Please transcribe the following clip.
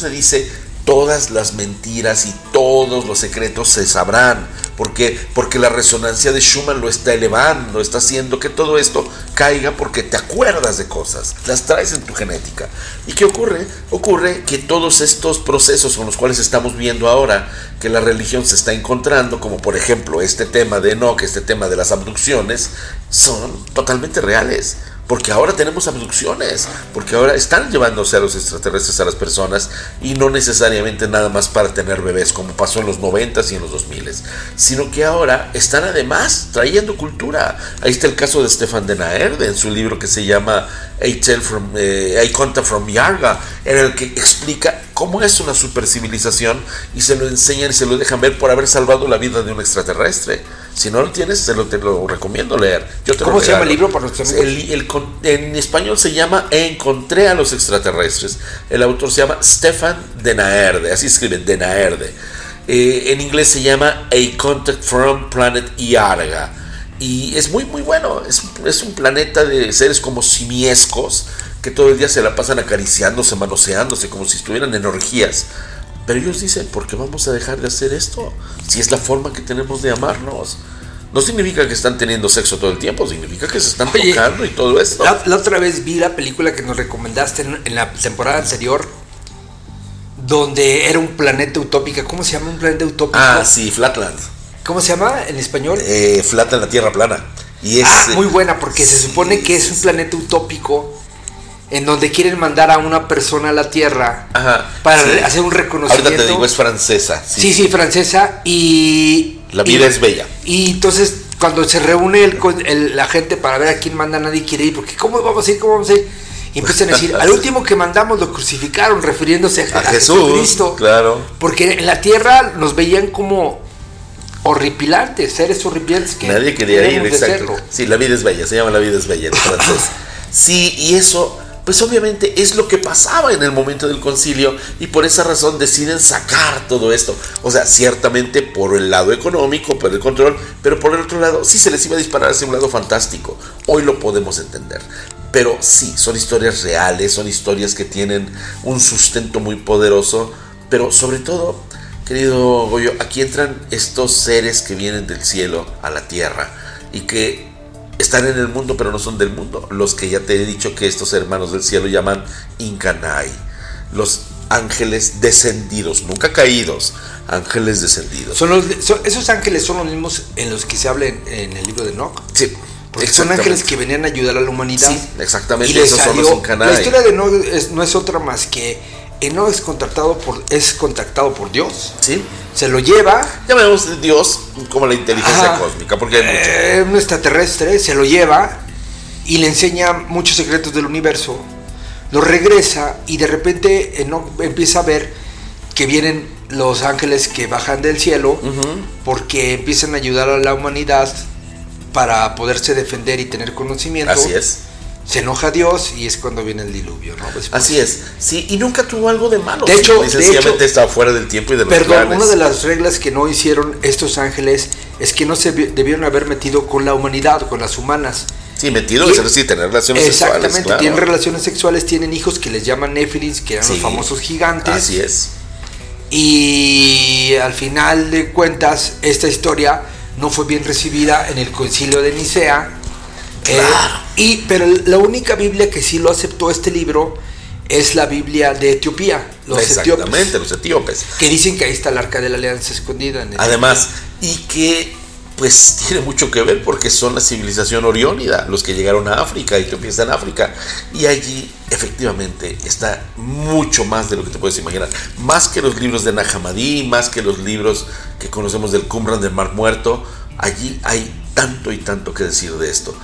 se dice, todas las mentiras y todos los secretos se sabrán. ¿Por qué? Porque la resonancia de Schumann lo está elevando, está haciendo que todo esto caiga porque te acuerdas de cosas, las traes en tu genética. ¿Y qué ocurre? Ocurre que todos estos procesos con los cuales estamos viendo ahora que la religión se está encontrando, como por ejemplo este tema de Enoch, este tema de las abducciones, son totalmente reales porque ahora tenemos abducciones, porque ahora están llevándose a los extraterrestres a las personas y no necesariamente nada más para tener bebés como pasó en los 90 y en los 2000, sino que ahora están además trayendo cultura. Ahí está el caso de Stefan de Naerde en su libro que se llama A Tale from, eh, from Yarga, en el que explica cómo es una supercivilización y se lo enseñan y se lo dejan ver por haber salvado la vida de un extraterrestre. Si no lo tienes, te lo, te lo recomiendo leer. ¿Cómo se llama el libro para En español se llama Encontré a los extraterrestres. El autor se llama Stefan de Naerde, así escribe, de Naerde. Eh, en inglés se llama A Contact from Planet Iarga. Y es muy, muy bueno. Es, es un planeta de seres como simiescos que todo el día se la pasan acariciándose, manoseándose, como si estuvieran en orgías. Pero ellos dicen, ¿por qué vamos a dejar de hacer esto? Si es la forma que tenemos de amarnos. No significa que están teniendo sexo todo el tiempo, significa que se están tocando y todo esto. La, otra vez vi la película que nos recomendaste en, la temporada anterior, donde era un planeta utópico. ¿Cómo se llama un planeta utópico? Ah, sí, Flatland. ¿Cómo se llama en español? Eh, Flatland, la Tierra plana. Y es, ah, muy buena, porque se supone que es un planeta utópico en donde quieren mandar a una persona a la Tierra para hacer un reconocimiento. Ahorita te digo, es francesa. Sí, sí, francesa. Y. La vida es bella. Y entonces, cuando se reúne el, la gente para ver a quién manda, nadie quiere ir, porque ¿cómo vamos a ir? ¿Cómo vamos a ir? Y empiezan a decir, al último que mandamos lo crucificaron, refiriéndose a, Jesús, Jesucristo. Claro. Porque en la tierra nos veían como horripilantes, seres horripilantes que nadie quería ir, exacto. Sí, la vida es bella, se llama La vida es bella en francés. sí, y eso pues obviamente es lo que pasaba en el momento del concilio y por esa razón deciden sacar todo esto. O sea, ciertamente por el lado económico, por el control, pero por el otro lado sí se les iba a disparar hacia un lado fantástico. Hoy lo podemos entender. Pero sí, son historias reales, son historias que tienen un sustento muy poderoso, pero sobre todo, querido Goyo, aquí entran estos seres que vienen del cielo a la tierra y que están en el mundo pero no son del mundo. Los que ya te he dicho que estos hermanos del cielo llaman Incanai, los ángeles descendidos, nunca caídos, ángeles descendidos. Son los, esos ángeles son los mismos en los que se habla en, el libro de Enoch. Sí. Porque son ángeles que venían a ayudar a la humanidad. Sí, exactamente. esos son los La historia de Enoch no es otra más que Enoch es contactado por, es contactado por Dios. Sí. Se lo lleva. Llamemos Dios como la inteligencia cósmica, porque hay mucho. Eh, un extraterrestre se lo lleva y le enseña muchos secretos del universo. Lo regresa y de repente Enoch empieza a ver que vienen los ángeles que bajan del cielo porque empiezan a ayudar a la humanidad para poderse defender y tener conocimiento. Así es se enoja Dios y es cuando viene el diluvio, ¿no? Así es, sí, y nunca tuvo algo de malo. De hecho, sencillamente estaba fuera del tiempo y de los Perdón, una de las reglas que no hicieron estos ángeles es que no se debieron haber metido con la humanidad, con las humanas. Sí, metido, es decir, tener relaciones sexuales. Exactamente, tienen relaciones sexuales, tienen hijos que les llaman Nephilims, que eran los famosos gigantes. Así es. Y al final de cuentas, esta historia no fue bien recibida en el concilio de Nicea eh, y, pero la única Biblia que sí lo aceptó este libro es la Biblia de Etiopía, los Exactamente, los etíopes. Que dicen que ahí está el arca de la alianza escondida. Además, y que pues tiene mucho que ver porque son la civilización oriónida, los que llegaron a África, Etiopía está en África, y allí efectivamente está mucho más de lo que te puedes imaginar, más que los libros de Nahamadí, más que los libros que conocemos del Qumran del Mar Muerto, allí hay tanto y tanto que decir de esto